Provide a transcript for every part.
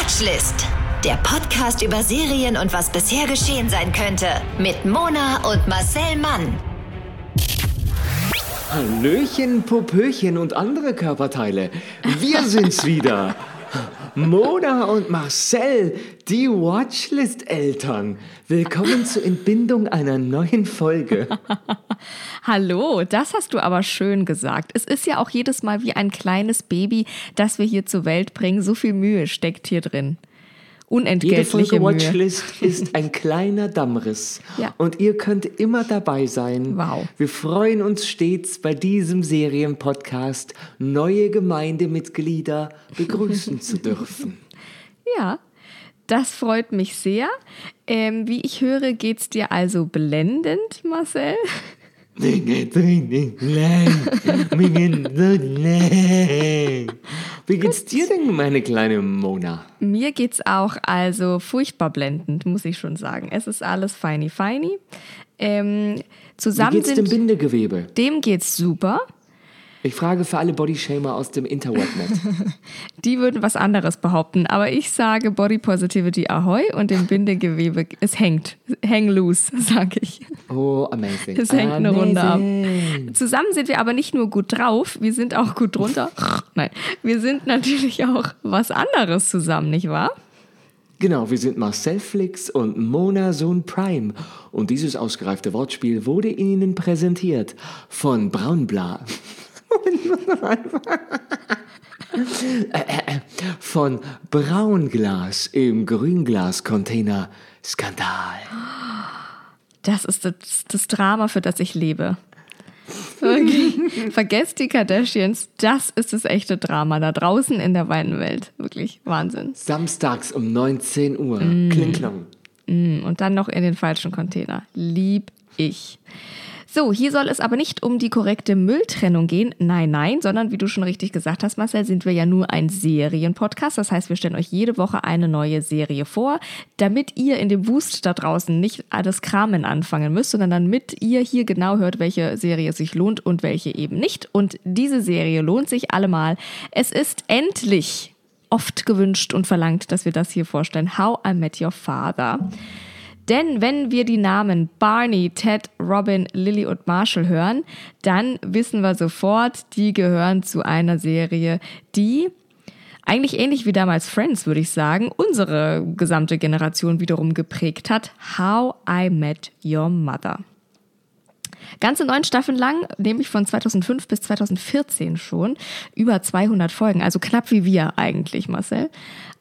Watchlist. Der Podcast über Serien und was bisher geschehen sein könnte. Mit Mona und Marcel Mann. Hallöchen, Popöchen und andere Körperteile. Wir sind's wieder. Mona und Marcel, die Watchlist-Eltern. Willkommen zur Entbindung einer neuen Folge. Hallo, das hast du aber schön gesagt. Es ist ja auch jedes Mal wie ein kleines Baby, das wir hier zur Welt bringen. So viel Mühe steckt hier drin. Unentgeltliche Jede Folge Mühe. Watchlist ist ein kleiner Dammriss. Ja. Und ihr könnt immer dabei sein. Wow. Wir freuen uns stets bei diesem Serienpodcast neue Gemeindemitglieder begrüßen zu dürfen. Ja, das freut mich sehr. Ähm, wie ich höre, geht's dir also blendend, Marcel? Wie geht's dir denn, meine kleine Mona? Mir geht's auch also furchtbar blendend, muss ich schon sagen. Es ist alles feini feini. Ähm, Wie zusammen geht's dem Bindegewebe? dem geht's super. Ich frage für alle Bodyshamer aus dem Interwebnet. Die würden was anderes behaupten, aber ich sage Body Positivity Ahoy und dem Bindegewebe, es hängt. Hang loose, sage ich. Oh, amazing. Es hängt eine Runde ab. Amazing. Zusammen sind wir aber nicht nur gut drauf, wir sind auch gut drunter. Nein, wir sind natürlich auch was anderes zusammen, nicht wahr? Genau, wir sind Marcel Flix und Mona Sohn Prime. Und dieses ausgereifte Wortspiel wurde Ihnen präsentiert von Braunbla. Von Braunglas im Grünglas-Container. Skandal. Das ist das, das Drama, für das ich lebe. Wirklich. Vergesst die Kardashians, das ist das echte Drama da draußen in der weiten Welt. Wirklich Wahnsinn. Samstags um 19 Uhr. Mm. Kling. Mm, Und dann noch in den falschen Container. Lieb ich. So, hier soll es aber nicht um die korrekte Mülltrennung gehen. Nein, nein, sondern wie du schon richtig gesagt hast, Marcel, sind wir ja nur ein Serienpodcast. Das heißt, wir stellen euch jede Woche eine neue Serie vor, damit ihr in dem Wust da draußen nicht alles Kramen anfangen müsst, sondern damit ihr hier genau hört, welche Serie sich lohnt und welche eben nicht. Und diese Serie lohnt sich allemal. Es ist endlich oft gewünscht und verlangt, dass wir das hier vorstellen. How I Met Your Father. Denn wenn wir die Namen Barney, Ted, Robin, Lily und Marshall hören, dann wissen wir sofort, die gehören zu einer Serie, die eigentlich ähnlich wie damals Friends, würde ich sagen, unsere gesamte Generation wiederum geprägt hat. How I Met Your Mother. Ganze neun Staffeln lang, nämlich von 2005 bis 2014 schon, über 200 Folgen, also knapp wie wir eigentlich, Marcel,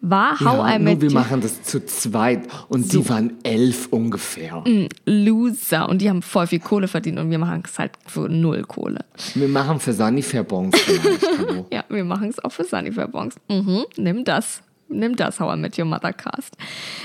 war How ja, I nur Met wir machen das zu zweit und die waren elf ungefähr. Loser und die haben voll viel Kohle verdient und wir machen es halt für null Kohle. Wir machen für Sanifair Bons vielleicht. Ja, wir machen es auch für Sunnyfair Bongs. Mhm, nimm das. Nimm das, How I Met Your Mother Cast.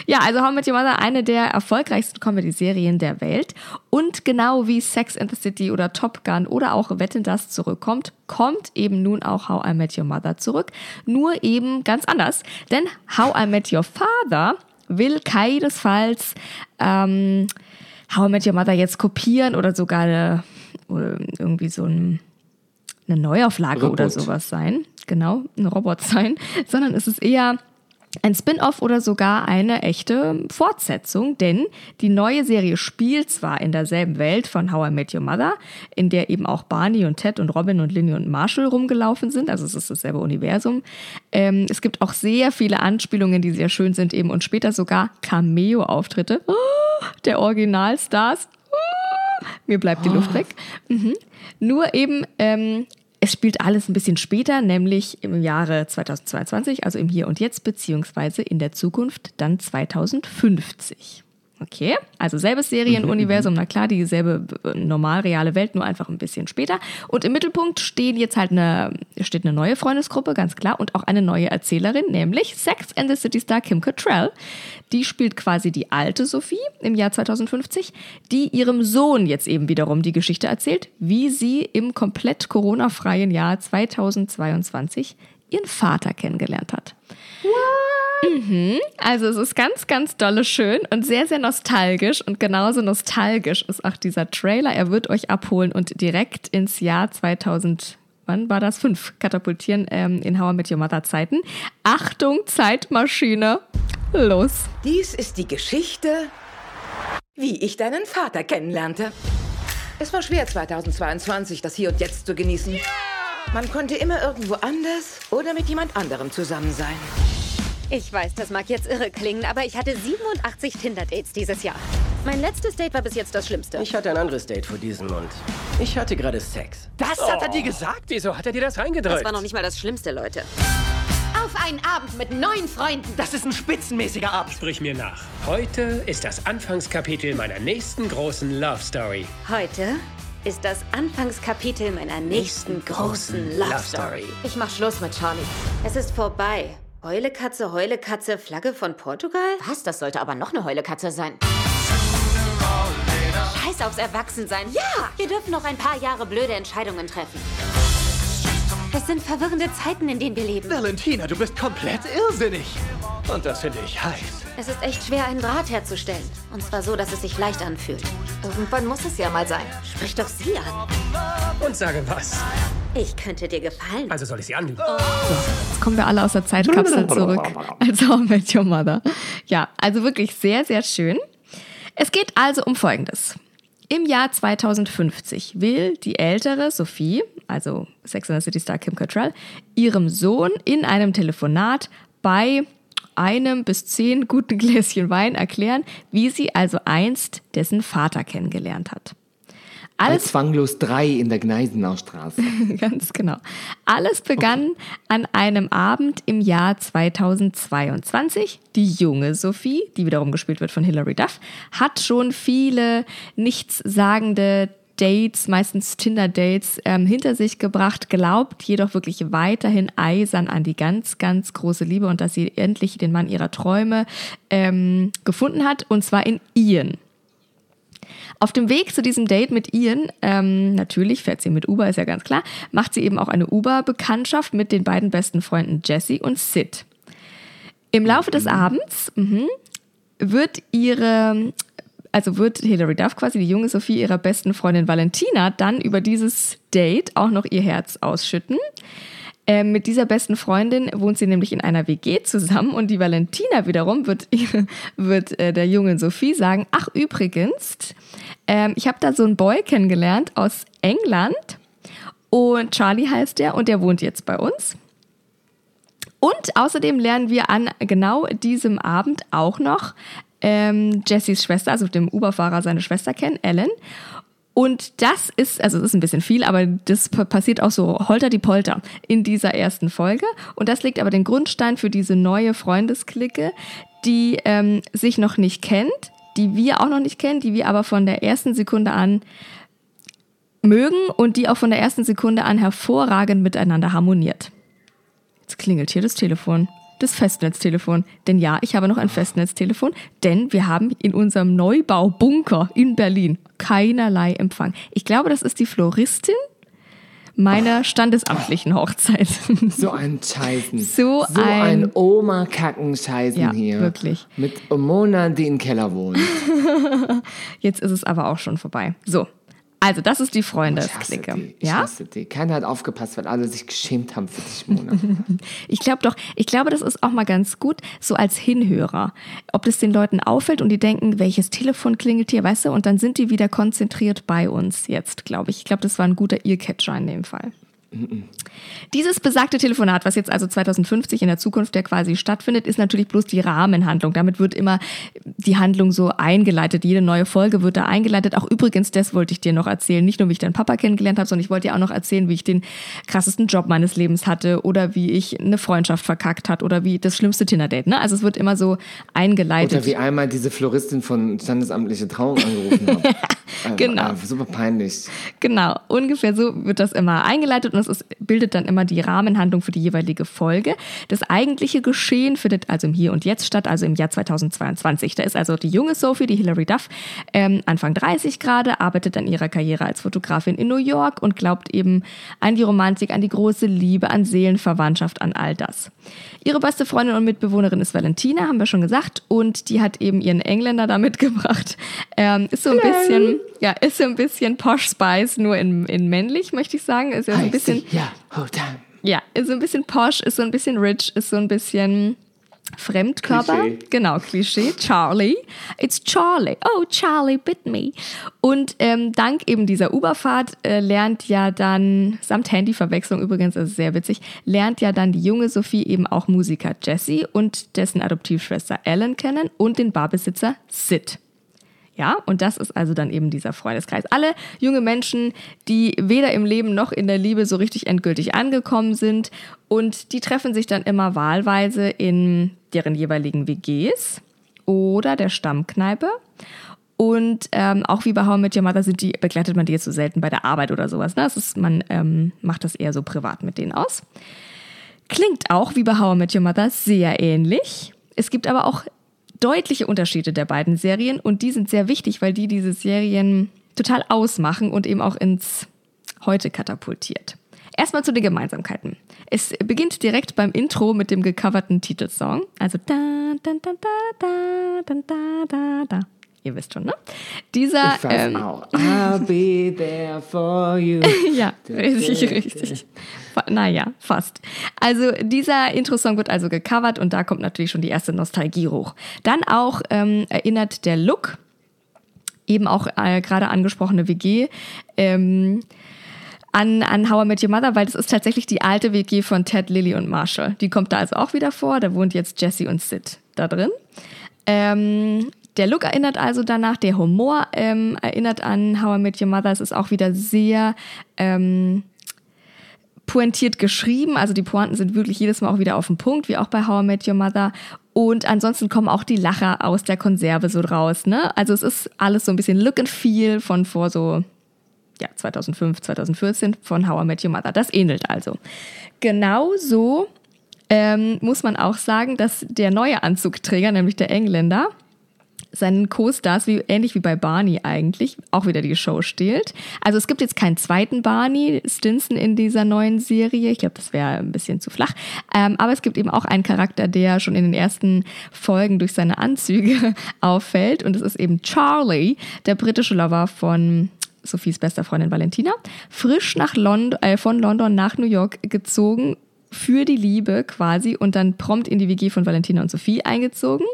Ja, also How I Met Your Mother, eine der erfolgreichsten Comedy-Serien der Welt. Und genau wie Sex and the City oder Top Gun oder auch Wetten, das zurückkommt, kommt eben nun auch How I Met Your Mother zurück. Nur eben ganz anders. Denn How I Met Your Father will keinesfalls ähm, How I Met Your Mother jetzt kopieren oder sogar eine, oder irgendwie so ein eine Neuauflage Robot. oder sowas sein. Genau, ein Robot sein. Sondern es ist eher ein Spin-off oder sogar eine echte Fortsetzung, denn die neue Serie spielt zwar in derselben Welt von How I Met Your Mother, in der eben auch Barney und Ted und Robin und Linny und Marshall rumgelaufen sind, also es ist dasselbe Universum. Ähm, es gibt auch sehr viele Anspielungen, die sehr schön sind eben und später sogar Cameo-Auftritte oh, der Originalstars. Oh, mir bleibt die Luft weg. Mhm. Nur eben, ähm, es spielt alles ein bisschen später, nämlich im Jahre 2022, also im Hier und Jetzt, beziehungsweise in der Zukunft dann 2050. Okay, also selbes Serienuniversum, na klar, dieselbe äh, normal reale Welt, nur einfach ein bisschen später. Und im Mittelpunkt stehen jetzt halt eine, steht eine neue Freundesgruppe, ganz klar, und auch eine neue Erzählerin, nämlich Sex and the City Star Kim Cattrall. Die spielt quasi die alte Sophie im Jahr 2050, die ihrem Sohn jetzt eben wiederum die Geschichte erzählt, wie sie im komplett Corona-freien Jahr 2022 ihren Vater kennengelernt hat. Mhm. Also es ist ganz, ganz dolle schön und sehr, sehr nostalgisch. Und genauso nostalgisch ist auch dieser Trailer. Er wird euch abholen und direkt ins Jahr 2000 wann war das? Fünf katapultieren ähm, in I Met Your Mother Zeiten. Achtung, Zeitmaschine. Los. Dies ist die Geschichte, wie ich deinen Vater kennenlernte. Es war schwer, 2022 das Hier und Jetzt zu genießen. Man konnte immer irgendwo anders oder mit jemand anderem zusammen sein. Ich weiß, das mag jetzt irre klingen, aber ich hatte 87 Tinder-Dates dieses Jahr. Mein letztes Date war bis jetzt das Schlimmste. Ich hatte ein anderes Date vor diesem und ich hatte gerade Sex. Das hat er dir gesagt? Wieso hat er dir das reingedrückt? Das war noch nicht mal das Schlimmste, Leute. Auf einen Abend mit neun Freunden. Das ist ein spitzenmäßiger Abend. Sprich mir nach. Heute ist das Anfangskapitel meiner nächsten großen Love Story. Heute ist das Anfangskapitel meiner nächsten großen Love Story. Ich mach Schluss mit Charlie. Es ist vorbei. Heulekatze, Heulekatze, Flagge von Portugal? Was? Das sollte aber noch eine Heulekatze sein. Scheiß aufs Erwachsensein. Ja! Wir dürfen noch ein paar Jahre blöde Entscheidungen treffen. Es sind verwirrende Zeiten, in denen wir leben. Valentina, du bist komplett irrsinnig. Und das finde ich heiß. Es ist echt schwer, einen Draht herzustellen. Und zwar so, dass es sich leicht anfühlt. Irgendwann muss es ja mal sein. Sprich doch sie an. Und sage was. Ich könnte dir gefallen. Also soll ich sie anlügen? Jetzt kommen wir alle aus der Zeitkapsel zurück. Als How I Met Your Mother. Ja, also wirklich sehr, sehr schön. Es geht also um Folgendes. Im Jahr 2050 will die ältere Sophie, also Sex and the City Star Kim Cattrall, ihrem Sohn in einem Telefonat bei einem bis zehn guten Gläschen Wein erklären, wie sie also einst dessen Vater kennengelernt hat. Bei Alles Zwanglos 3 in der Gneisenaustraße. Ganz genau. Alles begann an einem Abend im Jahr 2022. Die junge Sophie, die wiederum gespielt wird von Hilary Duff, hat schon viele nichtssagende Dates, meistens Tinder-Dates, ähm, hinter sich gebracht, glaubt jedoch wirklich weiterhin eisern an die ganz, ganz große Liebe und dass sie endlich den Mann ihrer Träume ähm, gefunden hat, und zwar in Ian. Auf dem Weg zu diesem Date mit Ian, ähm, natürlich fährt sie mit Uber, ist ja ganz klar, macht sie eben auch eine Uber-Bekanntschaft mit den beiden besten Freunden Jesse und Sid. Im Laufe des Abends mhm, wird ihre, also wird Hilary Duff quasi, die junge Sophie, ihrer besten Freundin Valentina dann über dieses Date auch noch ihr Herz ausschütten. Ähm, mit dieser besten Freundin wohnt sie nämlich in einer WG zusammen und die Valentina wiederum wird, wird äh, der jungen Sophie sagen, ach übrigens, ähm, ich habe da so einen Boy kennengelernt aus England und Charlie heißt der und der wohnt jetzt bei uns. Und außerdem lernen wir an genau diesem Abend auch noch ähm, Jessys Schwester, also dem Uberfahrer seine Schwester kennen, Ellen. Und das ist, also es ist ein bisschen viel, aber das passiert auch so holter die Polter in dieser ersten Folge. Und das legt aber den Grundstein für diese neue Freundesklicke, die ähm, sich noch nicht kennt, die wir auch noch nicht kennen, die wir aber von der ersten Sekunde an mögen und die auch von der ersten Sekunde an hervorragend miteinander harmoniert. Jetzt klingelt hier das Telefon. Das Festnetztelefon. Denn ja, ich habe noch ein Festnetztelefon, denn wir haben in unserem Neubaubunker in Berlin keinerlei Empfang. Ich glaube, das ist die Floristin meiner standesamtlichen Hochzeit. So ein Scheißen. So so ein, ein- Oma-Kacken-Scheißen Ja, hier. wirklich. Mit Mona, die im Keller wohnt. Jetzt ist es aber auch schon vorbei. So. Also, das ist die Ich hasse Freundesklicke. die. Ich Ja? hasse die. Keiner hat aufgepasst, weil alle sich geschämt haben für dich, Mona. Ich glaube doch, ich glaube, das ist auch mal ganz gut, so als Hinhörer. Ob das den Leuten auffällt und die denken, welches Telefon klingelt hier, weißt du, und dann sind die wieder konzentriert bei uns jetzt, glaube ich. Ich glaube, das war ein guter Earcatcher in dem Fall. Dieses besagte Telefonat, was jetzt also 2050 in der Zukunft ja quasi stattfindet, ist natürlich bloß die Rahmenhandlung. Damit wird immer die Handlung so eingeleitet. Jede neue Folge wird da eingeleitet. Auch übrigens, das wollte ich dir noch erzählen. Nicht nur, wie ich deinen Papa kennengelernt habe, sondern ich wollte dir auch noch erzählen, wie ich den krassesten Job meines Lebens hatte oder wie ich eine Freundschaft verkackt hat oder wie das schlimmste Tinder-Date. Ne? Also es wird immer so eingeleitet. Oder wie einmal diese Floristin von Standesamtliche Trauung angerufen hat. Äh, Genau. äh, super peinlich. Genau, ungefähr so wird das immer eingeleitet und es ist, bildet dann immer die Rahmenhandlung für die jeweilige Folge. Das eigentliche Geschehen findet also im Hier und Jetzt statt, also im Jahr 2022. Da ist also die junge Sophie, die Hilary Duff, ähm, Anfang 30 gerade, arbeitet an ihrer Karriere als Fotografin in New York und glaubt eben an die Romantik, an die große Liebe, an Seelenverwandtschaft, an all das. Ihre beste Freundin und Mitbewohnerin ist Valentina, haben wir schon gesagt, und die hat eben ihren Engländer da mitgebracht. Ähm, ist so ein bisschen, Ja, ist so ein bisschen Posh Spice, nur in, in männlich, möchte ich sagen. Ist ja so ein bisschen. Ja, hold on. Ja, ist so ein bisschen posh, ist so ein bisschen rich, ist so ein bisschen Fremdkörper. Klischee. Genau, Klischee. Charlie. It's Charlie. Oh, Charlie bit me. Und ähm, dank eben dieser Uberfahrt äh, lernt ja dann, samt Handyverwechslung übrigens, ist sehr witzig, lernt ja dann die junge Sophie eben auch Musiker Jesse und dessen Adoptivschwester Ellen kennen und den Barbesitzer Sid. Ja, und das ist also dann eben dieser Freundeskreis. Alle junge Menschen, die weder im Leben noch in der Liebe so richtig endgültig angekommen sind und die treffen sich dann immer wahlweise in deren jeweiligen WGs oder der Stammkneipe. Und ähm, auch wie bei How I Met Your Mother sind die, begleitet man die jetzt so selten bei der Arbeit oder sowas. Ne? Das ist, man ähm, macht das eher so privat mit denen aus. Klingt auch wie bei How I Met Your Mother sehr ähnlich. Es gibt aber auch deutliche Unterschiede der beiden Serien und die sind sehr wichtig, weil die diese Serien total ausmachen und eben auch ins Heute katapultiert. Erstmal zu den Gemeinsamkeiten. Es beginnt direkt beim Intro mit dem gecoverten Titelsong. Also da, da, da, da, da, da, da, da. Ihr wisst schon, ne? Dieser. Ich weiß ähm, auch. I'll be there for you. ja, richtig, richtig. Naja, fast. Also dieser Intro-Song wird also gecovert und da kommt natürlich schon die erste Nostalgie hoch. Dann auch ähm, erinnert der Look, eben auch äh, gerade angesprochene WG, ähm, an, an How I Met Your Mother, weil das ist tatsächlich die alte WG von Ted, Lily und Marshall. Die kommt da also auch wieder vor. Da wohnt jetzt Jesse und Sid da drin. Ähm, der Look erinnert also danach, der Humor ähm, erinnert an How I Met Your Mother. Es ist auch wieder sehr ähm, pointiert geschrieben. Also die Pointen sind wirklich jedes Mal auch wieder auf den Punkt, wie auch bei How I Met Your Mother. Und ansonsten kommen auch die Lacher aus der Konserve so raus. Ne? Also es ist alles so ein bisschen Look and Feel von vor so ja, 2005, 2014 von How I Met Your Mother. Das ähnelt also. Genauso ähm, muss man auch sagen, dass der neue Anzugträger, nämlich der Engländer, seinen Co-Stars, wie, ähnlich wie bei Barney eigentlich, auch wieder die Show stehlt. Also es gibt jetzt keinen zweiten Barney Stinson in dieser neuen Serie. Ich glaube, das wäre ein bisschen zu flach. Ähm, aber es gibt eben auch einen Charakter, der schon in den ersten Folgen durch seine Anzüge auffällt. Und es ist eben Charlie, der britische Lover von Sophies bester Freundin Valentina, frisch nach London, äh, von London nach New York gezogen für die Liebe quasi und dann prompt in die WG von Valentina und Sophie eingezogen.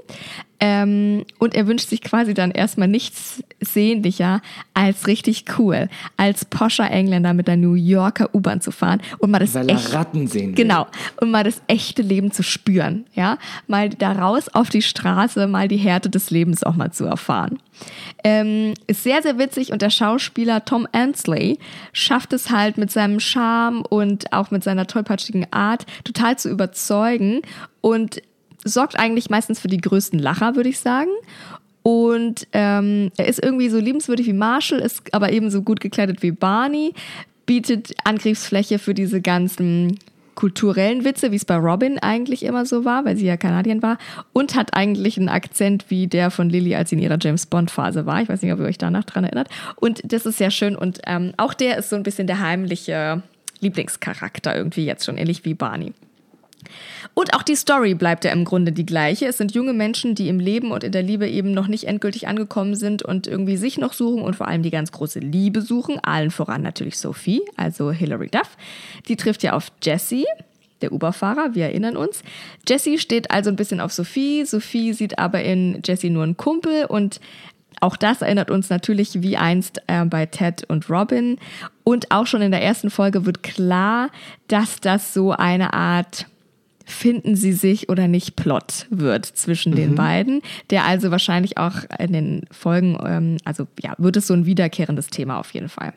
Ähm, und er wünscht sich quasi dann erstmal nichts sehnlicher als richtig cool, als poscher Engländer mit der New Yorker U-Bahn zu fahren und mal das Weil echt, Ratten sehen. Genau. Und mal das echte Leben zu spüren. Ja. Mal da raus auf die Straße, mal die Härte des Lebens auch mal zu erfahren. Ähm, ist sehr, sehr witzig und der Schauspieler Tom Ansley schafft es halt mit seinem Charme und auch mit seiner tollpatschigen Art total zu überzeugen und sorgt eigentlich meistens für die größten Lacher, würde ich sagen. Und ähm, er ist irgendwie so liebenswürdig wie Marshall, ist aber ebenso gut gekleidet wie Barney, bietet Angriffsfläche für diese ganzen kulturellen Witze, wie es bei Robin eigentlich immer so war, weil sie ja Kanadien war, und hat eigentlich einen Akzent wie der von Lily, als sie in ihrer James Bond-Phase war. Ich weiß nicht, ob ihr euch danach dran erinnert. Und das ist sehr schön. Und ähm, auch der ist so ein bisschen der heimliche Lieblingscharakter irgendwie jetzt schon, ähnlich wie Barney. Und auch die Story bleibt ja im Grunde die gleiche. Es sind junge Menschen, die im Leben und in der Liebe eben noch nicht endgültig angekommen sind und irgendwie sich noch suchen und vor allem die ganz große Liebe suchen. Allen voran natürlich Sophie, also Hilary Duff. Die trifft ja auf Jesse, der Uberfahrer, wir erinnern uns. Jesse steht also ein bisschen auf Sophie. Sophie sieht aber in Jesse nur einen Kumpel und auch das erinnert uns natürlich wie einst äh, bei Ted und Robin. Und auch schon in der ersten Folge wird klar, dass das so eine Art finden sie sich oder nicht Plot wird zwischen den beiden, der also wahrscheinlich auch in den Folgen, ähm, also ja, wird es so ein wiederkehrendes Thema auf jeden Fall.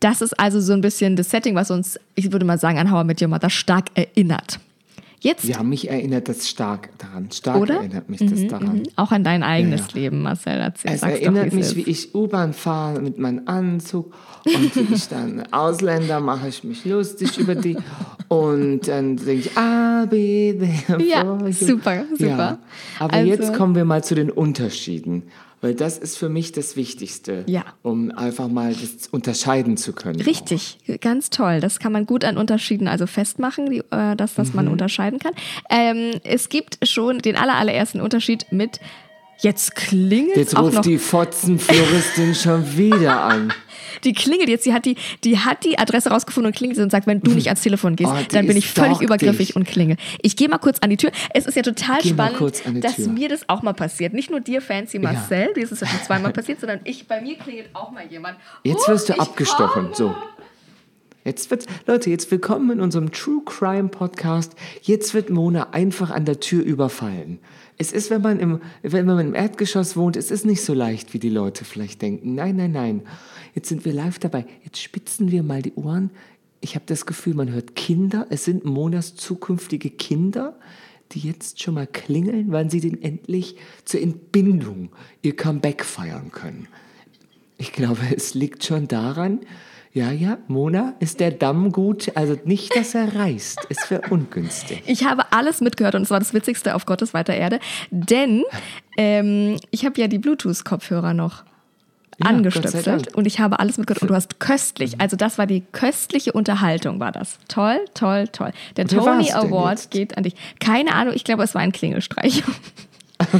Das ist also so ein bisschen das Setting, was uns, ich würde mal sagen, an How I Met Your Mother stark erinnert. Jetzt Ja, mich erinnert das stark daran. Stark Oder? erinnert mich das daran. auch an dein eigenes Ja, ja. Leben, Marcel. Erzähl, Es doch, erinnert wie's mich, wie ich U-Bahn fahre mit meinem Anzug und wie ich dann Ausländer mache ich mich lustig über die und dann denke ich, be there Ja, super, super. Ja. Aber Also- jetzt kommen wir mal zu den Unterschieden, weil das ist für mich das Wichtigste, Ja. um einfach mal das unterscheiden zu können. Richtig, ganz toll. Das kann man gut an Unterschieden also festmachen, die, äh, dass das Mhm. man unterscheiden kann. Ähm, es gibt schon den aller, allerersten Unterschied mit Jetzt klingelt Jetzt auch ruft noch. die Fotzenfloristin schon wieder an. Die klingelt jetzt, die hat die, die hat die Adresse rausgefunden und klingelt und sagt, wenn du nicht ans Telefon gehst, Oh, dann bin ich völlig übergriffig dich. und klingel. Ich gehe mal kurz an die Tür. Es ist ja total Geh spannend, dass mir das auch mal passiert. Nicht nur dir, Fancy Marcel, wie es ist ja schon zweimal passiert, sondern ich, bei mir klingelt auch mal jemand. Jetzt Oh, wirst du ich abgestochen. So. Jetzt wird's, Leute, jetzt willkommen in unserem True Crime Podcast. Jetzt wird Mona einfach an der Tür überfallen. Es ist, wenn man im, wenn man im Erdgeschoss wohnt, es ist nicht so leicht, wie die Leute vielleicht denken. Nein, nein, nein. Jetzt sind wir live dabei. Jetzt spitzen wir mal die Ohren. Ich habe das Gefühl, man hört Kinder. Es sind Monas zukünftige Kinder, die jetzt schon mal klingeln, wann sie denn endlich zur Entbindung ihr Comeback feiern können. Ich glaube, es liegt schon daran, ja, ja, Mona, ist der Damm gut? Also nicht, dass er reißt. Es wäre ungünstig. Ich habe alles mitgehört und es war das Witzigste auf Gottes weiter Erde, denn ähm, ich habe ja die Bluetooth-Kopfhörer noch Ja, angestöpselt und ich habe alles mitgehört und du hast köstlich, also das war die köstliche Unterhaltung, war das. Toll, toll, toll. Der Wer Tony Award geht an dich. Keine Ahnung, ich glaube, es war ein Klingelstreich.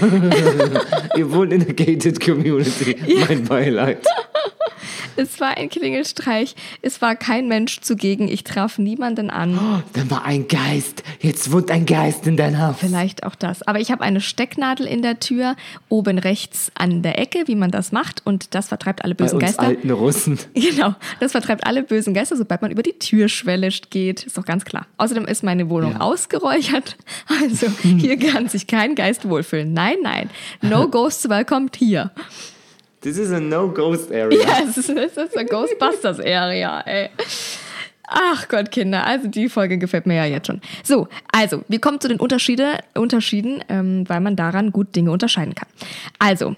Ihr wohnt in der gated Community. Mein Beileid. Es war ein Klingelstreich. Es war kein Mensch zugegen. Ich traf niemanden an. Oh, dann war ein Geist. Jetzt wohnt ein Geist in dein Haus. Vielleicht auch das. Aber ich habe eine Stecknadel in der Tür, oben rechts an der Ecke, wie man das macht. Und das vertreibt alle Bei bösen uns Geister. alten Russen. Genau, das vertreibt alle bösen Geister, sobald man über die Türschwelle geht. Ist doch ganz klar. Außerdem ist meine Wohnung Ja. ausgeräuchert. Also hier kann sich kein Geist wohlfühlen. Nein, nein. No Ghosts welcomed hier. This is a no-ghost area. Ja, es ist, es ist eine Ghostbusters-Area, ey. Ach Gott, Kinder, also die Folge gefällt mir ja jetzt schon. So, also, wir kommen zu den Unterschiede, Unterschieden, ähm, weil man daran gut Dinge unterscheiden kann. Also,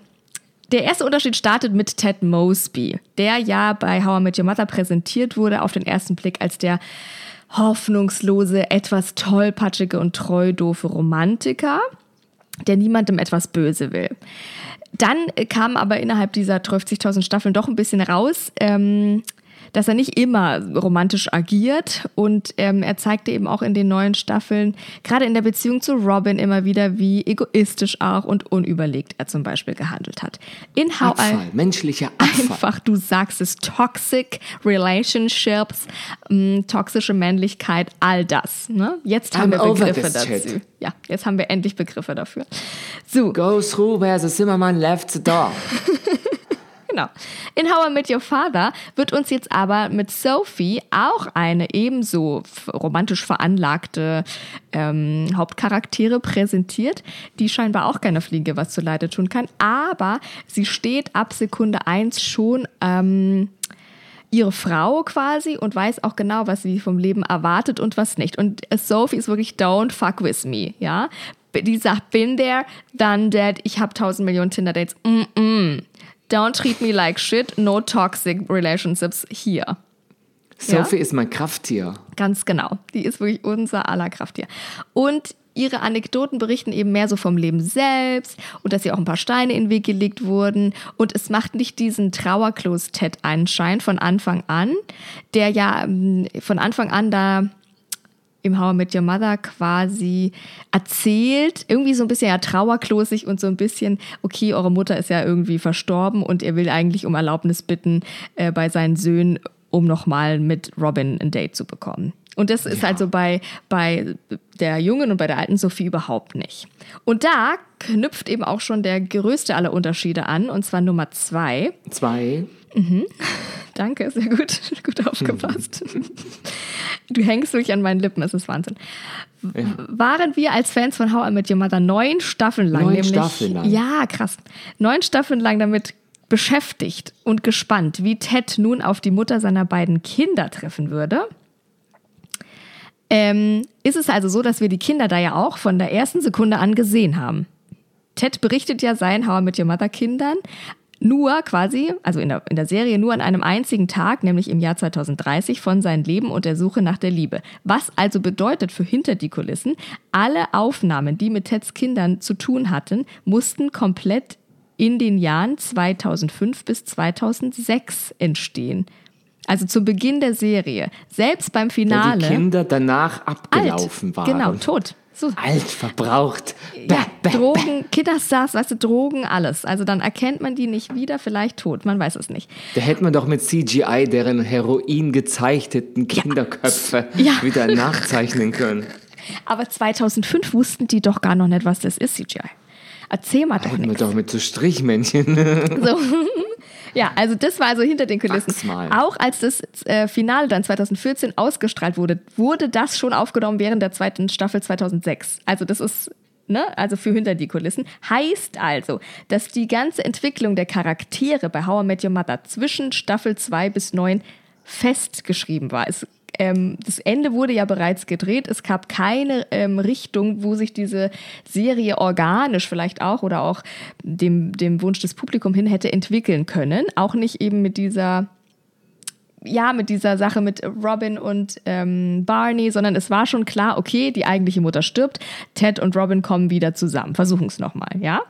der erste Unterschied startet mit Ted Mosby, der ja bei How I Met Your Mother präsentiert wurde auf den ersten Blick als der hoffnungslose, etwas tollpatschige und treu doofe Romantiker der niemandem etwas böse will. Dann kam aber innerhalb dieser 30.000 Staffeln doch ein bisschen raus, ähm, dass er nicht immer romantisch agiert und ähm, er zeigte eben auch in den neuen Staffeln, gerade in der Beziehung zu Robin immer wieder, wie egoistisch auch und unüberlegt er zum Beispiel gehandelt hat. In How I Abfall, menschlicher Abfall. einfach, du sagst es, toxic relationships, ähm, toxische Männlichkeit, all das. Ne? Jetzt haben I'm wir Begriffe dazu. shit. Ja, jetzt haben wir endlich Begriffe dafür. So, Go through where the Zimmerman left the door. genau. In How I Met Your Father wird uns jetzt aber mit Sophie auch eine ebenso romantisch veranlagte ähm, Hauptcharaktere präsentiert, die scheinbar auch keine Fliege was zu Leide tun kann, aber sie steht ab Sekunde eins schon ähm, ihre Frau quasi und weiß auch genau, was sie vom Leben erwartet und was nicht. Und Sophie ist wirklich don't fuck with me, ja. Die sagt, been there, done that, ich habe tausend Millionen Tinder-Dates. Mm -mm. Don't treat me like shit, no toxic relationships here. Sophie ist mein Krafttier. Ganz genau. Die ist wirklich unser aller Krafttier. Und ihre Anekdoten berichten eben mehr so vom Leben selbst und dass ihr auch ein paar Steine in den Weg gelegt wurden. Und es macht nicht diesen Trauerklos-Ted-Anschein von Anfang an, der ja ähm, von Anfang an da im How I Met Your Mother quasi erzählt, irgendwie so ein bisschen ja trauerklosig und so ein bisschen, okay, eure Mutter ist ja irgendwie verstorben und er will eigentlich um Erlaubnis bitten äh, bei seinen Söhnen, um nochmal mit Robin ein Date zu bekommen. Und das ist also bei, bei der jungen und bei der alten Sophie überhaupt nicht. Und da knüpft eben auch schon der größte aller Unterschiede an, und zwar Nummer zwei. Zwei. Danke, sehr gut, gut aufgepasst. Du hängst wirklich an meinen Lippen, es ist Wahnsinn. W- Waren wir als Fans von How I Met Your Mother neun Staffeln lang, Neun nämlich, Staffeln lang. ja, krass, neun Staffeln lang damit beschäftigt und gespannt, wie Ted nun auf die Mutter seiner beiden Kinder treffen würde. Ähm, ist es also so, dass wir die Kinder da ja auch von der ersten Sekunde an gesehen haben. Ted berichtet ja seinen How I Met Your Mother Kindern nur quasi, also in der, in der Serie nur an einem einzigen Tag, nämlich im Jahr 2030, von seinem Leben und der Suche nach der Liebe. Was also bedeutet für hinter die Kulissen, alle Aufnahmen, die mit Teds Kindern zu tun hatten, mussten komplett in den Jahren 2005 bis 2006 entstehen. Also zu Beginn der Serie. Selbst beim Finale die Kinder danach alt. abgelaufen waren. Genau, tot. So. Alt, verbraucht. Bäh, Ja, bäh, Drogen, Kinderstars, weißt du, Drogen, alles. Also dann erkennt man die nicht wieder, vielleicht tot, man weiß es nicht. Da hätte man doch mit CGI deren Heroin gezeichneten Kinderköpfe Ja. wieder nachzeichnen können. Aber 2005 wussten die doch gar noch nicht, was das ist, CGI. Erzähl mal doch Hätten wir nichts. doch mit so Strichmännchen. So. Ja, also das war also hinter den Kulissen. Auch als das äh, Finale dann 2014 ausgestrahlt wurde, wurde das schon aufgenommen während der zweiten Staffel 2006. Also das ist, ne, also für hinter die Kulissen. Heißt also, dass die ganze Entwicklung der Charaktere bei How I Met Your Mother zwischen Staffel 2 bis 9 festgeschrieben war. Es ähm, das Ende wurde ja bereits gedreht. Es gab keine ähm, Richtung, wo sich diese Serie organisch vielleicht auch oder auch dem, dem Wunsch des Publikums hin hätte entwickeln können. Auch nicht eben mit dieser ja, mit dieser Sache mit Robin und ähm, Barney, sondern es war schon klar, okay, die eigentliche Mutter stirbt, Ted und Robin kommen wieder zusammen, versuchen es nochmal, ja?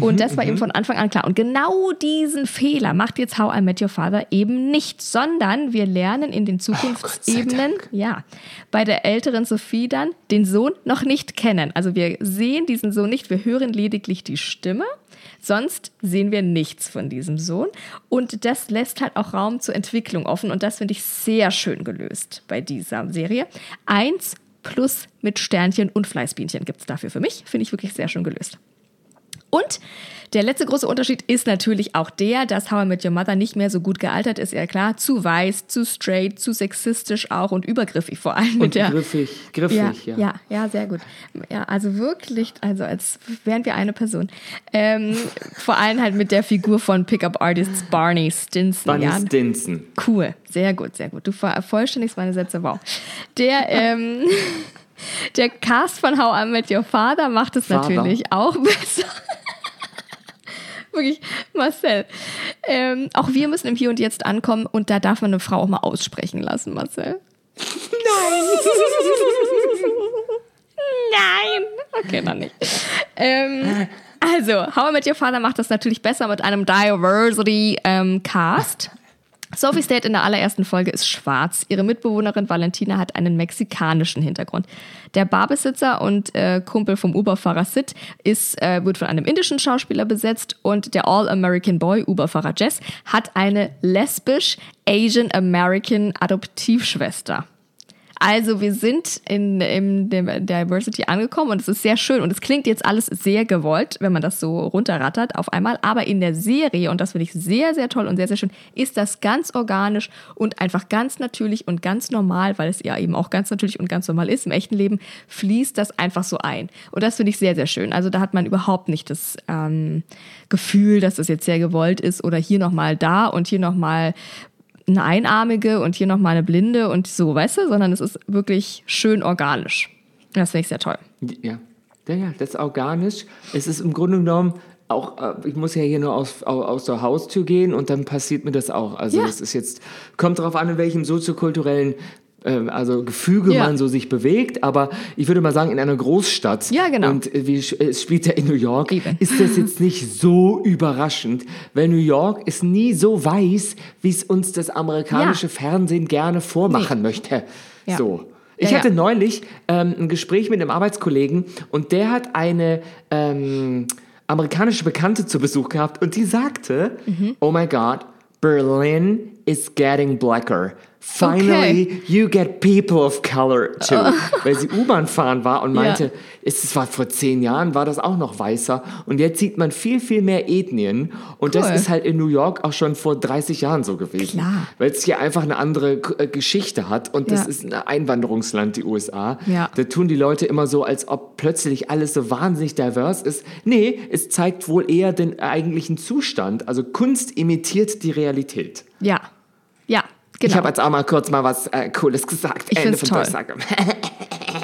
Und das war eben von Anfang an klar. Und genau diesen Fehler macht jetzt How I Met Your Father eben nicht, sondern wir lernen in den Zukunftsebenen, ja, bei der älteren Sophie dann den Sohn noch nicht kennen. Also wir sehen diesen Sohn nicht, wir hören lediglich die Stimme. Sonst sehen wir nichts von diesem Sohn. Und das lässt halt auch Raum zur Entwicklung offen. Und das finde ich sehr schön gelöst bei dieser Serie. Eins plus mit Sternchen und Fleißbienchen gibt es dafür für mich. Finde ich wirklich sehr schön gelöst. Und der letzte große Unterschied ist natürlich auch der, dass How I Met Your Mother nicht mehr so gut gealtert ist, ja klar, zu weiß, zu straight, zu sexistisch auch und übergriffig vor allem Und der griffig, griffig, ja, ja. ja, ja, sehr gut. Ja, also wirklich, also als wären wir eine Person. Ähm, vor allem halt mit der Figur von Pickup Artists Barney Stinson. Barney ja. Stinson. Cool, sehr gut, sehr gut. Du vervollständigst meine Sätze, wow. Der, ähm, der Cast von How I Met Your Father macht es Father. natürlich auch besser. Wirklich, Marcel. Ähm, auch wir müssen im Hier und Jetzt ankommen und da darf man eine Frau auch mal aussprechen lassen, Marcel. Nein! Okay, dann nicht. Ähm, also, How I Met Your Father macht das natürlich besser mit einem Diversity-Cast. Sophie's Date in der allerersten Folge ist schwarz. Ihre Mitbewohnerin Valentina hat einen mexikanischen Hintergrund. Der Barbesitzer und äh, Kumpel vom Uberfahrer Sid ist, äh, wird von einem indischen Schauspieler besetzt und der All-American Boy, Uberfahrer Jess, hat eine lesbisch-Asian-American Adoptivschwester. Also wir sind in, in der Diversity angekommen und es ist sehr schön und es klingt jetzt alles sehr gewollt, wenn man das so runterrattert auf einmal, aber in der Serie, und das finde ich sehr, sehr toll und sehr, sehr schön, ist das ganz organisch und einfach ganz natürlich und ganz normal, weil es ja eben auch ganz natürlich und ganz normal ist. Im echten Leben fließt das einfach so ein. Und das finde ich sehr, sehr schön. Also da hat man überhaupt nicht das ähm, Gefühl, dass das jetzt sehr gewollt ist oder hier nochmal da und hier nochmal eine Einarmige und hier nochmal eine Blinde und so, weißt du, sondern es ist wirklich schön organisch. Das finde ich sehr toll. Ja. ja, ja, das ist organisch. Es ist im Grunde genommen auch, äh, ich muss ja hier nur aus, au- aus der Haustür gehen und dann passiert mir das auch. Also Ja. das ist jetzt, kommt darauf an, in welchem soziokulturellen also Gefüge Ja. man so sich bewegt, aber ich würde mal sagen, in einer Großstadt Ja, genau. und äh, wie, es spielt ja in New York, Eben. ist das jetzt nicht so überraschend, weil New York ist nie so weiß, wie es uns das amerikanische Ja. Fernsehen gerne vormachen möchte. Ja. So. Ich hatte neulich ähm, ein Gespräch mit einem Arbeitskollegen und der hat eine ähm, amerikanische Bekannte zu Besuch gehabt und die sagte, Mhm. oh my God, Berlin is getting blacker. Finally, you get people of color too. Weil sie U-Bahn fahren war und meinte, Ja. es war vor zehn Jahren, war das auch noch weißer. Und jetzt sieht man viel, viel mehr Ethnien. Und das Cool. ist halt in New York auch schon vor 30 Jahren so gewesen. Weil es hier einfach eine andere äh, Geschichte hat. Und das Ja. ist ein Einwanderungsland, die USA. Ja. Da tun die Leute immer so, als ob plötzlich alles so wahnsinnig divers ist. Nee, es zeigt wohl eher den eigentlichen Zustand. Also Kunst imitiert die Realität. Ja, ja, Ich genau. habe jetzt auch mal kurz mal was äh, Cooles gesagt. Ich find's von toll.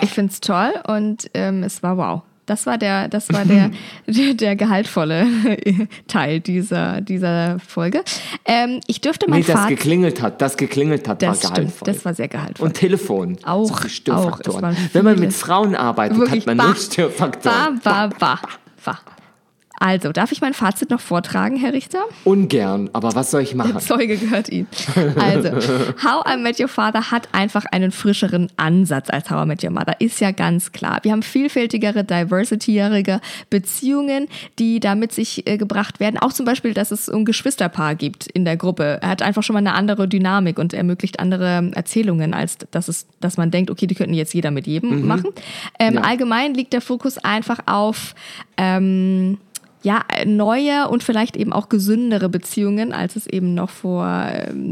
Ich finde es toll und ähm, es war wow. Das war der, das war der, der, der gehaltvolle Teil dieser, dieser Folge. Ähm, ich dürfte mein Nee, das Fazit. geklingelt hat, das geklingelt hat, Das war stimmt, gehaltvoll. das war sehr gehaltvoll. Und Telefon. Auch, Störfaktoren. auch, es Wenn man mit Frauen arbeitet, Wirklich hat man bah, nur Störfaktoren. Bah, bah, bah, bah. Also, darf ich mein Fazit noch vortragen, Herr Richter? Ungern, aber was soll ich machen? Der Zeuge gehört Ihnen. Also, How I Met Your Father hat einfach einen frischeren Ansatz als How I Met Your Mother, ist ja ganz klar. Wir haben vielfältigere, diversityere Beziehungen, die da mit sich äh, gebracht werden. Auch zum Beispiel, dass es ein Geschwisterpaar gibt in der Gruppe. Er hat einfach schon mal eine andere Dynamik und ermöglicht andere Erzählungen, als dass, es, dass man denkt, okay, die könnten jetzt jeder mit jedem mhm. machen. Ähm, ja. Allgemein liegt der Fokus einfach auf ähm, ja, neue und vielleicht eben auch gesündere Beziehungen, als es eben noch vor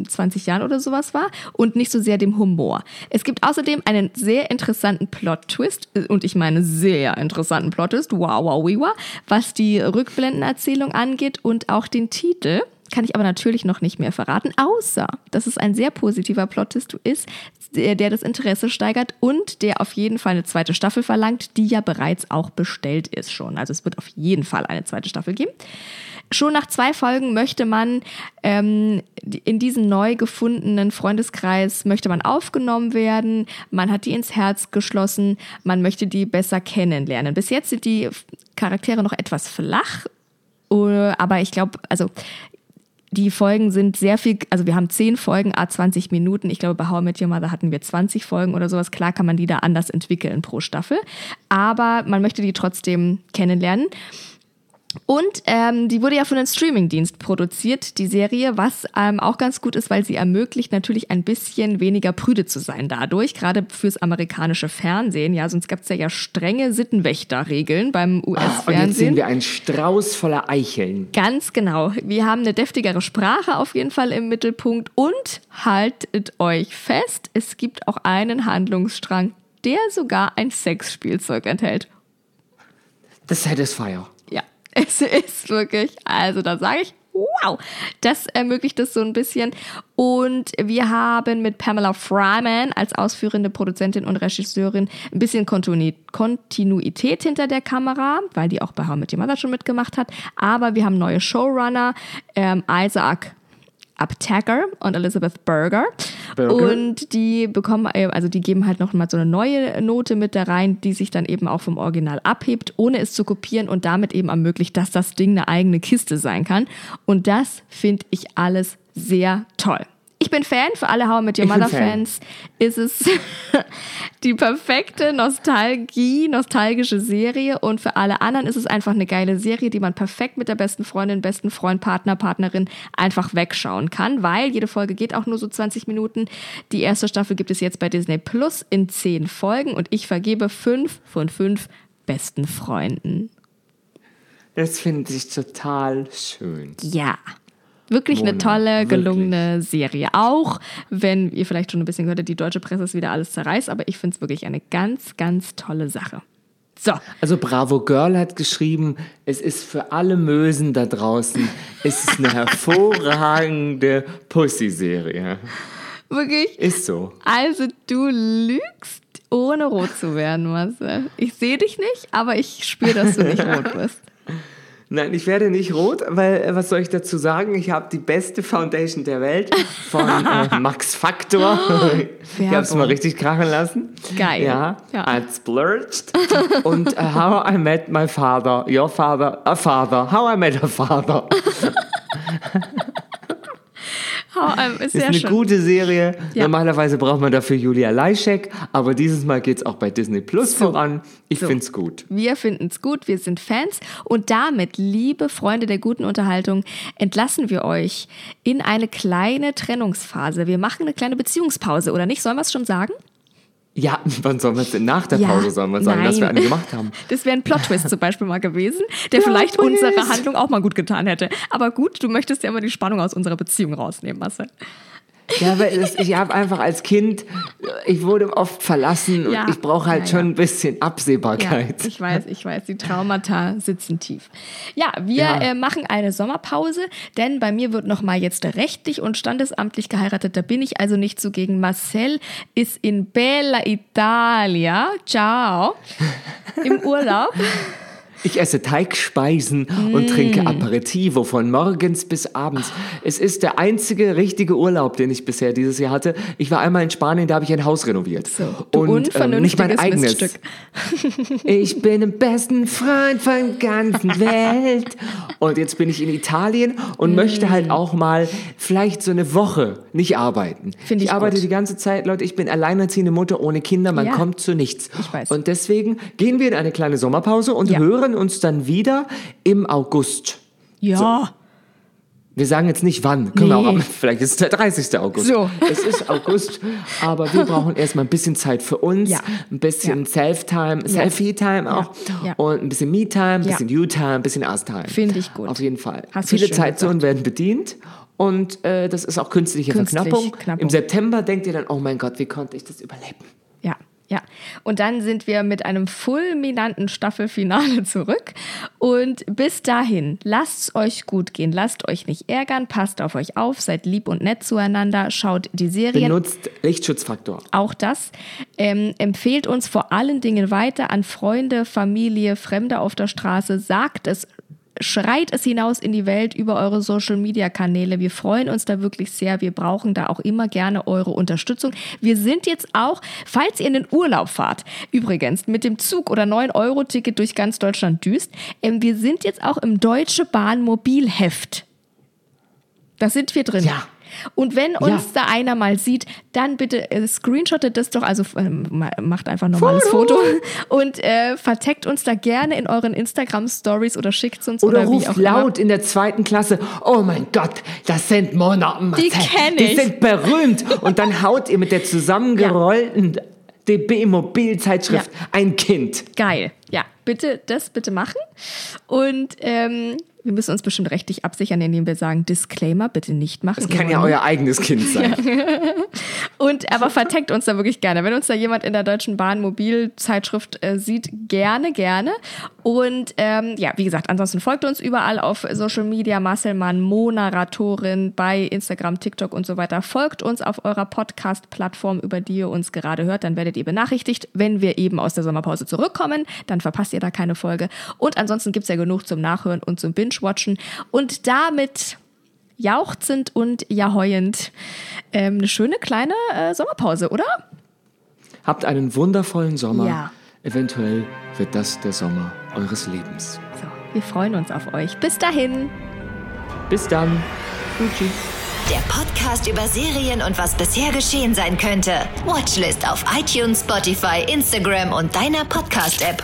20 ähm, Jahren oder sowas war und nicht so sehr dem Humor. Es gibt außerdem einen sehr interessanten Plot-Twist äh, und ich meine sehr interessanten Plot-Twist, wow, wow, wow, was die Rückblendenerzählung angeht und auch den Titel kann ich aber natürlich noch nicht mehr verraten, außer dass es ein sehr positiver plot ist, der, der das Interesse steigert und der auf jeden Fall eine zweite Staffel verlangt, die ja bereits auch bestellt ist schon. Also es wird auf jeden Fall eine zweite Staffel geben. Schon nach zwei Folgen möchte man ähm, in diesen neu gefundenen Freundeskreis möchte man aufgenommen werden. Man hat die ins Herz geschlossen. Man möchte die besser kennenlernen. Bis jetzt sind die Charaktere noch etwas flach äh, aber ich glaube, also die Folgen sind sehr viel, also wir haben zehn Folgen, a 20 Minuten. Ich glaube, bei How I Met Your Mother hatten wir 20 Folgen oder sowas. Klar kann man die da anders entwickeln pro Staffel, aber man möchte die trotzdem kennenlernen. Und ähm, die wurde ja von einem Streamingdienst produziert, die Serie, was ähm, auch ganz gut ist, weil sie ermöglicht natürlich ein bisschen weniger prüde zu sein dadurch, gerade fürs amerikanische Fernsehen. Ja, sonst gab es ja, ja strenge Sittenwächterregeln beim US-Fernsehen. Ah, und jetzt sehen wir einen Strauß voller Eicheln. Ganz genau. Wir haben eine deftigere Sprache auf jeden Fall im Mittelpunkt und haltet euch fest, es gibt auch einen Handlungsstrang, der sogar ein Sexspielzeug enthält. The Satisfier. Es ist wirklich, also da sage ich, wow, das ermöglicht es so ein bisschen. Und wir haben mit Pamela Fryman als ausführende Produzentin und Regisseurin ein bisschen Kontinuität hinter der Kamera, weil die auch bei How Met Your Mother schon mitgemacht hat. Aber wir haben neue Showrunner, ähm, Isaac Abtacker und Elizabeth Berger. Burger. Und die bekommen, äh, also die geben halt noch mal so eine neue Note mit da rein, die sich dann eben auch vom Original abhebt, ohne es zu kopieren und damit eben ermöglicht, dass das Ding eine eigene Kiste sein kann. Und das finde ich alles sehr toll ich bin Fan, für alle How I Met Your Mother Fans ist es die perfekte Nostalgie, nostalgische Serie und für alle anderen ist es einfach eine geile Serie, die man perfekt mit der besten Freundin, besten Freund, Partner, Partnerin einfach wegschauen kann, weil jede Folge geht auch nur so 20 Minuten. Die erste Staffel gibt es jetzt bei Disney Plus in 10 Folgen und ich vergebe 5 von 5 besten Freunden. Das finde ich total schön. Ja. Wirklich Mona, eine tolle, gelungene wirklich. Serie. Auch wenn ihr vielleicht schon ein bisschen gehört habt, die deutsche Presse ist wieder alles zerreißt, aber ich finde es wirklich eine ganz, ganz tolle Sache. So. Also Bravo Girl hat geschrieben, es ist für alle Mösen da draußen, es ist eine hervorragende Pussy-Serie. Wirklich? Ist so. Also du lügst, ohne rot zu werden, Marcel. Ich sehe dich nicht, aber ich spüre, dass du nicht rot bist. Nein, ich werde nicht rot, weil äh, was soll ich dazu sagen? Ich habe die beste Foundation der Welt von äh, Max Factor. Oh, ich habe es mal richtig krachen lassen. Geil. Ja, ja. als splurged. Und uh, How I Met My Father, Your Father, a Father, How I Met a Father. HM ist, ist eine schön. gute Serie. Ja. Normalerweise braucht man dafür Julia Leischek, aber dieses Mal geht es auch bei Disney Plus so. voran. Ich so. finde es gut. Wir finden es gut, wir sind Fans und damit, liebe Freunde der guten Unterhaltung, entlassen wir euch in eine kleine Trennungsphase. Wir machen eine kleine Beziehungspause, oder nicht? Sollen wir es schon sagen? Ja, wann sollen wir es denn nach der ja, Pause sollen wir sagen, nein. dass wir eine gemacht haben? Das wäre ein Plot-Twist zum Beispiel mal gewesen, der vielleicht unsere Handlung auch mal gut getan hätte. Aber gut, du möchtest ja immer die Spannung aus unserer Beziehung rausnehmen, Marcel. Ja, weil das, ich habe einfach als Kind, ich wurde oft verlassen ja, und ich brauche halt ja, schon ein bisschen Absehbarkeit. Ja, ich weiß, ich weiß, die Traumata sitzen tief. Ja, wir äh, machen eine Sommerpause, denn bei mir wird nochmal jetzt rechtlich und standesamtlich geheiratet. Da bin ich also nicht zugegen. Marcel ist in Bella Italia, ciao, im Urlaub. Ich esse Teigspeisen und trinke Aperitivo von morgens bis abends. Es ist der einzige richtige Urlaub, den ich bisher dieses Jahr hatte. Ich war einmal in Spanien, da habe ich ein Haus renoviert. So, du ähm, nicht mein eigenes. Miststück. Ich bin im besten Freund von ganzen Welt. Und jetzt bin ich in Italien und möchte halt auch mal vielleicht so eine Woche nicht arbeiten. Finde ich arbeite gut. die ganze Zeit, Leute, ich bin alleinerziehende Mutter ohne Kinder, man Ja. kommt zu nichts. Ich weiß. Und deswegen gehen wir in eine kleine Sommerpause und Ja. hören uns dann wieder im August. Ja. Wir sagen jetzt nicht wann, können wir Nee. auch am, vielleicht ist es der 30. August. So. Es ist August, aber wir brauchen erstmal ein bisschen Zeit für uns, Ja. ein bisschen Ja. Self-Time, Selfie-Time auch und ein bisschen Me-Time, ein bisschen You-Time, ein bisschen Us-Time. Finde ich gut. Auf jeden Fall. Hast Viele Zeitzonen werden bedient und äh, das ist auch künstliche Künstlich, Verknappung. Knappung. Im September denkt ihr dann, oh mein Gott, wie konnte ich das überleben? Ja. Und dann sind wir mit einem fulminanten Staffelfinale zurück. Und bis dahin, lasst es euch gut gehen, lasst euch nicht ärgern, passt auf euch auf, seid lieb und nett zueinander, schaut die Serien. Benutzt Lichtschutzfaktor. auch das. Ähm, empfehlt uns vor allen Dingen weiter an Freunde, Familie, Fremde auf der Straße. Sagt es, schreit es hinaus in die Welt über eure Social-Media-Kanäle. Wir freuen uns da wirklich sehr. Wir brauchen da auch immer gerne eure Unterstützung. Wir sind jetzt auch, falls ihr in den Urlaub fahrt, übrigens mit dem Zug oder 9-Euro-Ticket durch ganz Deutschland düst, ähm, wir sind jetzt auch im Deutsche Bahn Mobilheft. Da sind wir drin. Ja. Und wenn uns Ja. da einer mal sieht, dann bitte äh, screenshottet das doch, also ma- macht einfach ein normales Foto, und äh, verteckt uns da gerne in euren Instagram-Stories oder schickt uns Oder, oder, wie ruft auch laut in der zweiten Klasse, oh mein Gott, das sind Mona und Marcel. Die kenn Die ich. sind berühmt. Und dann haut ihr mit der zusammengerollten DB-Mobilzeitschrift Ja. ein Kind. immer. Geil. Ja, bitte das bitte machen. Und ähm, wir müssen uns bestimmt rechtlich absichern, indem wir sagen, Disclaimer, bitte nicht machen. Das kann ja euer eigenes Kind sein. Und aber verteckt uns da wirklich gerne. Wenn uns da jemand in der Deutschen Bahn Mobilzeitschrift äh, sieht, gerne, gerne. Und ähm, ja, wie gesagt, ansonsten folgt uns überall auf Social Media, Marcel Mann, Mo-Narratorin bei Instagram, TikTok und so weiter. Folgt uns auf eurer Podcast-Plattform, über die ihr uns gerade hört. Dann werdet ihr benachrichtigt, wenn wir eben aus der Sommerpause zurückkommen. Dann verpasst ihr da keine Folge. Und ansonsten gibt's ja genug zum Nachhören und zum Binge-Watchen. Und damit jauchzend und jaheuend. Ähm, eine schöne kleine äh, Sommerpause, oder? Habt einen wundervollen Sommer. Ja. Eventuell wird das der Sommer eures Lebens. So, wir freuen uns auf euch. Bis dahin. Bis dann. Gucci. Der Podcast über Serien und was bisher geschehen sein könnte. Watchlist auf iTunes, Spotify, Instagram und deiner Podcast-App.